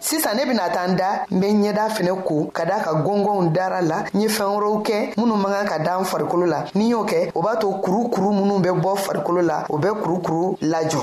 sisan ne bɛna taa n da n bɛ ɲɛda fɛnɛ ko ka da ka gɔngɔnw dara la n ye fɛn wɛrɛw kɛ minnu man kan ka da n farikolo la ni y'o kɛ o b'a to kurukuru minnu bɛ bɔ farikolo la o bɛ kurukuru lajɔ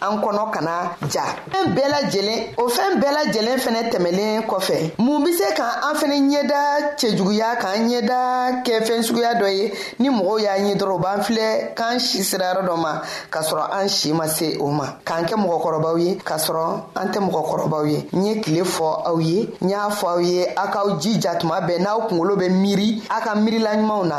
an kɔnɔ kana ja fɛn bɛɛ lajɛlen o fɛn bɛɛ lajɛlen fɛnɛ tɛmɛlen kɔfɛ mun be se ka an fɛnɛ ɲɛda cɛjuguya k'an ɲɛda kɛ fɛn suguya dɔ ye ni mɔgɔw y'a ɲɛ dɔrɔn b'an filɛ k'an si sirayɔrɔ dɔ ma k'a sɔrɔ an si ma se o ma k'an kɛ mɔgɔkɔrɔbaw ye k'a sɔrɔ an tɛ mɔgɔkɔrɔbaw ye n ye kile fɔ aw ye n y'a fɔ aw ye a k'aw jija tuma bɛɛ n'aw kungolo bɛ miiri a ka miirila ɲumanw na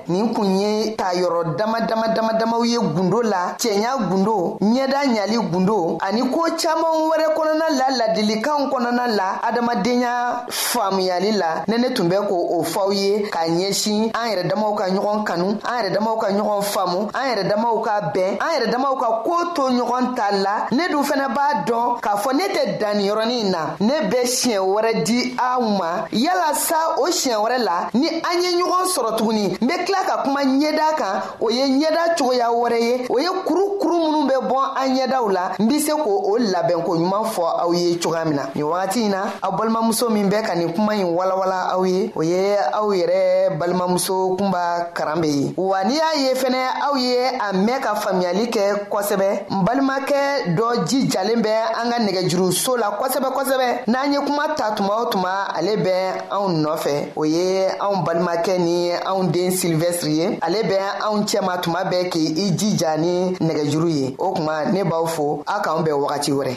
nin kun ye ta yɔrɔ dama dama dama damaw ye gundo la cɛɲa gundo ɲɛda ɲali gundo ani koo caaman wɛrɛ kɔnɔna la ladilikanw kɔnɔna la adamadenya faamuyali la ne ne tun bɛ ko o fɔw ye k'a ɲɛsin an yɛrɛ damaw ka ɲɔgɔn kanu an yɛrɛ damaw ka ɲɔgɔn faamu an yɛrɛ damaw ka bɛn an yɛrɛ damaw ka koo to ɲɔgɔn ta la ne dun fɛnɛ b'a dɔn k'a fɔ ne tɛ danniyɔrɔnin na ne bɛ siɲɛ wɛrɛ di aw ma yala sa o siɲɛ wɛrɛ la ni an ye ɲɔgɔn sɔrɔ tuguni n bɛ tila ka kuma ɲɛda kan o ye ɲɛda cogoya wɛrɛ ye o ye kurukuru minnu bɛ bɔ an ɲɛdaw la n bɛ se k' o labɛnko ɲuman fɔ aw ye cogoya min na nin wagati in na aw balimamuso min bɛ ka nin kuma in walawala aw ye o ye aw yɛrɛ balimamuso kunba karan bɛ ye wa n'i y'a ye fɛnɛ aw ye a mɛn ka faamuyayali kɛ kosɛbɛ n balimakɛ dɔ jijalen bɛ an ka nɛgɛjuruso la kosɛbɛ kosɛbɛ n'an ye kuma ta tuma o tuma ale bɛ anw nɔfɛ o ye anw balimakɛ ni anw den silvɛsiri ye ale bɛ anw cɛma tuma bɛɛ k'i i jija ni nɛgɛjuru ye o kuma ne b'aw fo aw k'an bɛn wagati wɛrɛ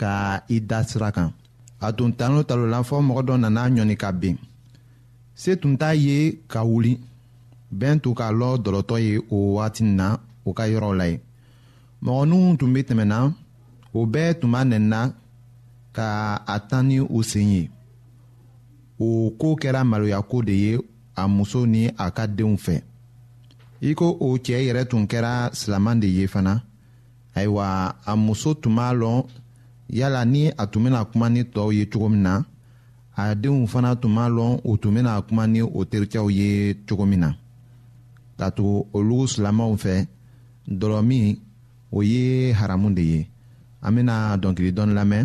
ka i da sira kan a tun talo talo la fɔ mɔgɔ dɔ nana ɲɔni ka bin se tun t'a ye ka wuli bɛn tun k'a lɔ dɔlɔtɔ ye o waati na o ka yɔrɔ la ye mɔgɔninw tun bɛ tɛmɛna o bɛɛ tun b'a nɛnna ka a tan ni u sen ye o ko kɛra maloya ko de ye a muso ni a ka denw fɛ i ko o cɛɛ yɛrɛ tun kɛra silaman de ye fana ayiwa a muso tun b'a lɔn yala ni a tun bɛna kuma ni tɔw ye cogo min na a denw fana tun b'a lɔn u tun bɛna kuma ni o terikɛw ye cogo min na ka tugu olu silamɛw fɛ dɔlɔmin o ye haramu de ye an bɛna dɔnkili dɔn lamɛn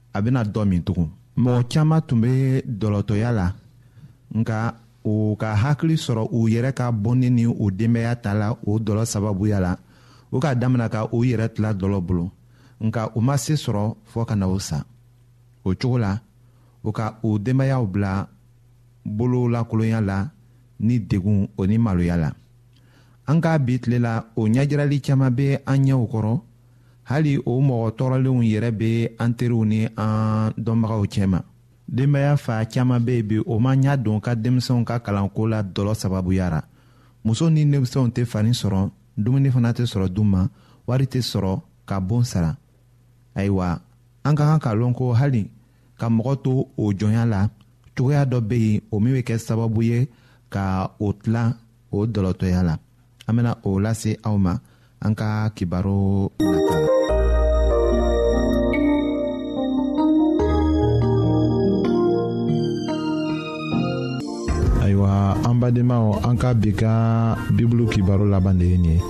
a bɛna dɔ min tugun mɔgɔ caman tun bɛ dɔlɔtɔya la nka o ka hakili sɔrɔ u yɛrɛ ka bɔnni ni u denbaya ta la o dɔlɔ sababuya la u ka damina ka u yɛrɛ tila dɔlɔ bolo nka u ma se sɔrɔ fɔɔ ka na o sa o cogo la u ka u denbayaw bila bolo lakolonya la ni degun o ni maloya la an ka bi tile la o ɲɛjirali caman bɛ an ɲɛw kɔrɔ hali o mɔgɔ tɔɔrɔlenw yɛrɛ bɛ an teriw ni an dɔnbagaw cɛma denbaya fa caman bɛ yen bi o ma ɲɛ don ka denmisɛnw ka kalanko la dɔlɔ sababuya ra muso ni denmisɛnw tɛ fani sɔrɔ dumuni fana tɛ sɔrɔ dun ma wari tɛ sɔrɔ ka bon sara ayiwa an ka kan ka lɔn ko hali ka mɔgɔ to o jɔnya la cogoya dɔ bɛ yen o min bɛ kɛ sababu ye ka o tilan o dɔlɔtɔya la an bena o lase aw ma an ka kibaro nata la ayiwa an badenmaw an ka bi ka bibulu kibaro laban de ye nin ye